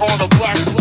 on the black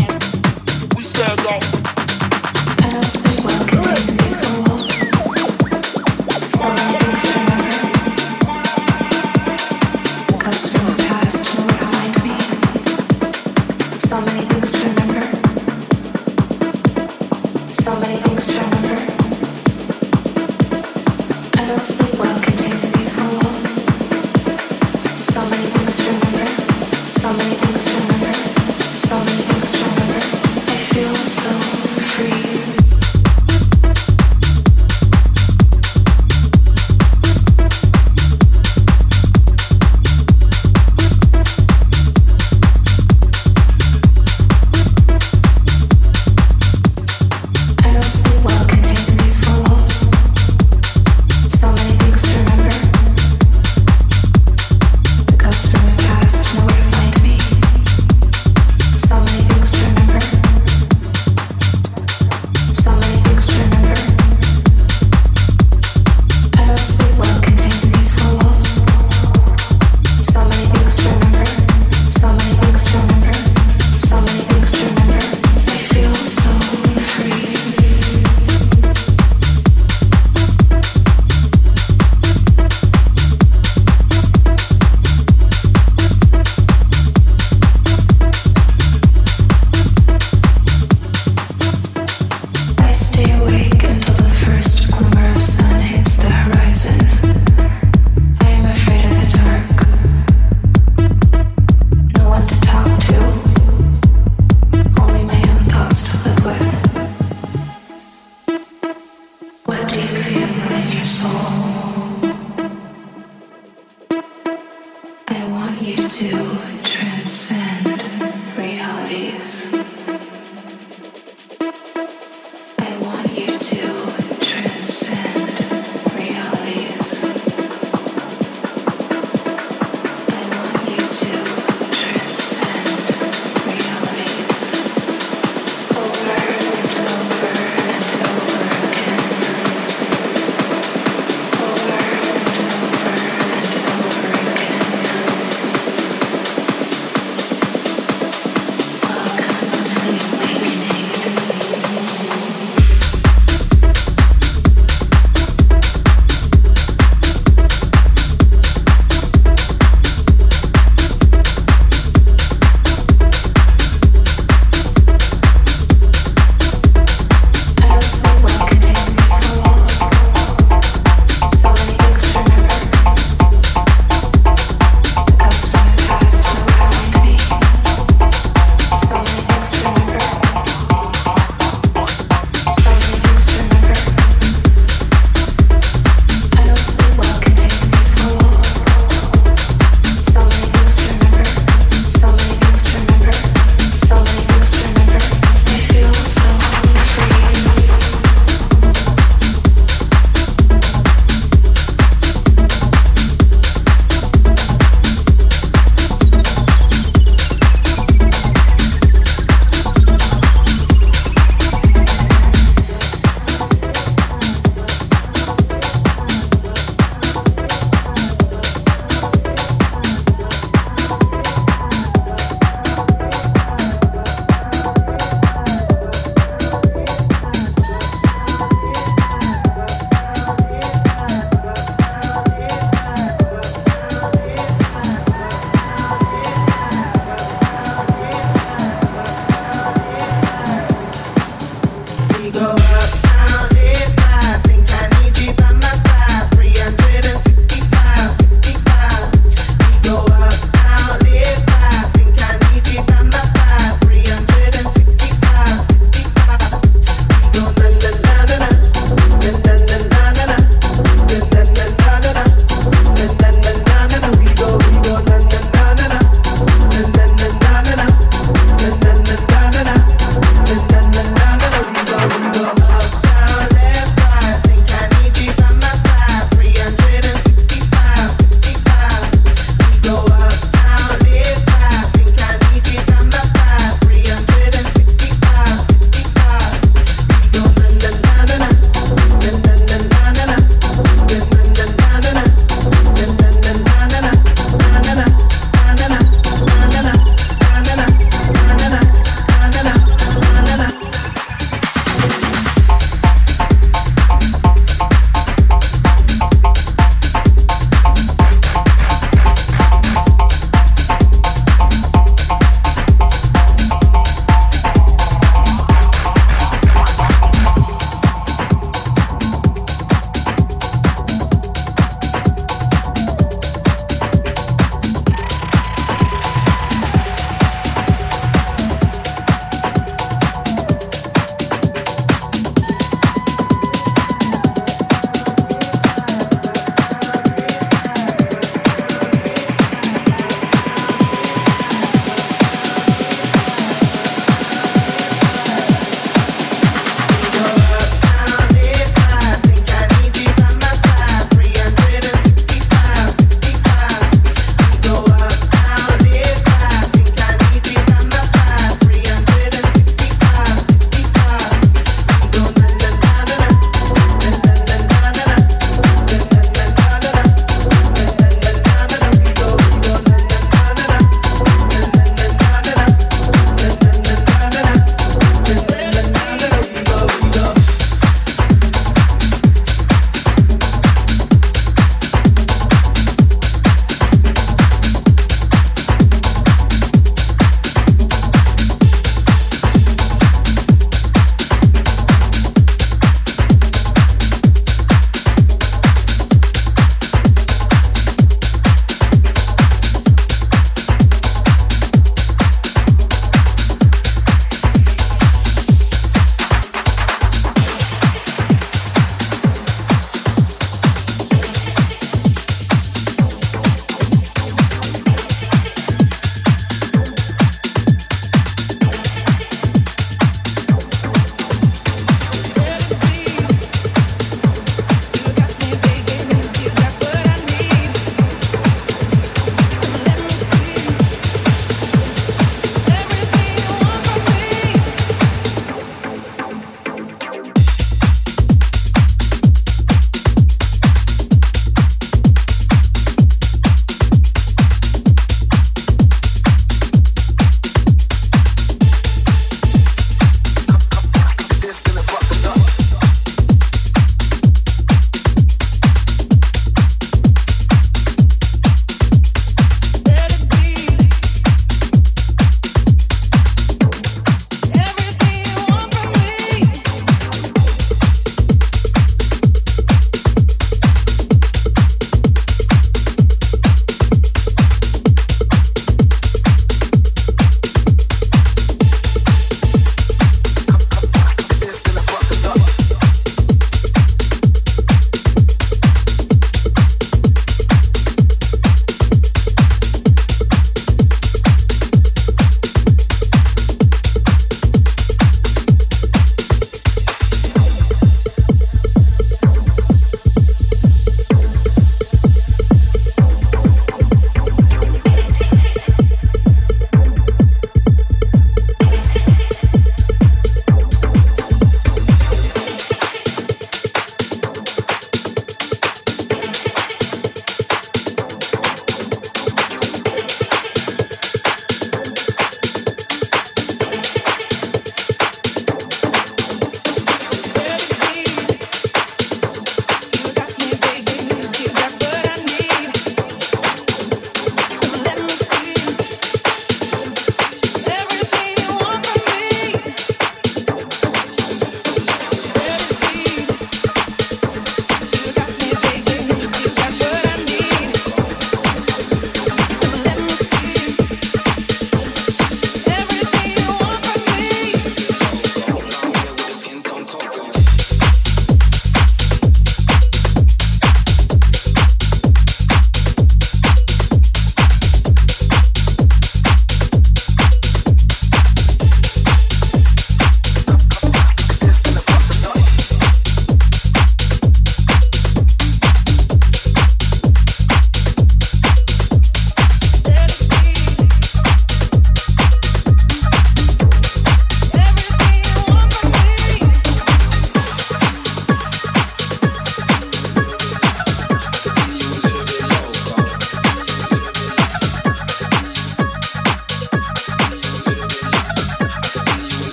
too.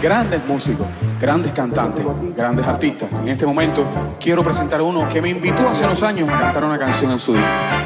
Grandes músicos, grandes cantantes, grandes artistas. En este momento quiero presentar uno que me invitó hace unos años a cantar una canción en su disco.